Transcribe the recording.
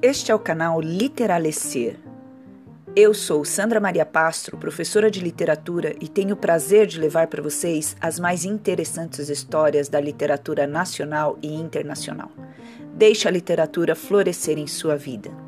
Este é o canal Literalecer. Eu sou Sandra Maria Pastro, professora de literatura, e tenho o prazer de levar para vocês as mais interessantes histórias da literatura nacional e internacional. Deixe a literatura florescer em sua vida.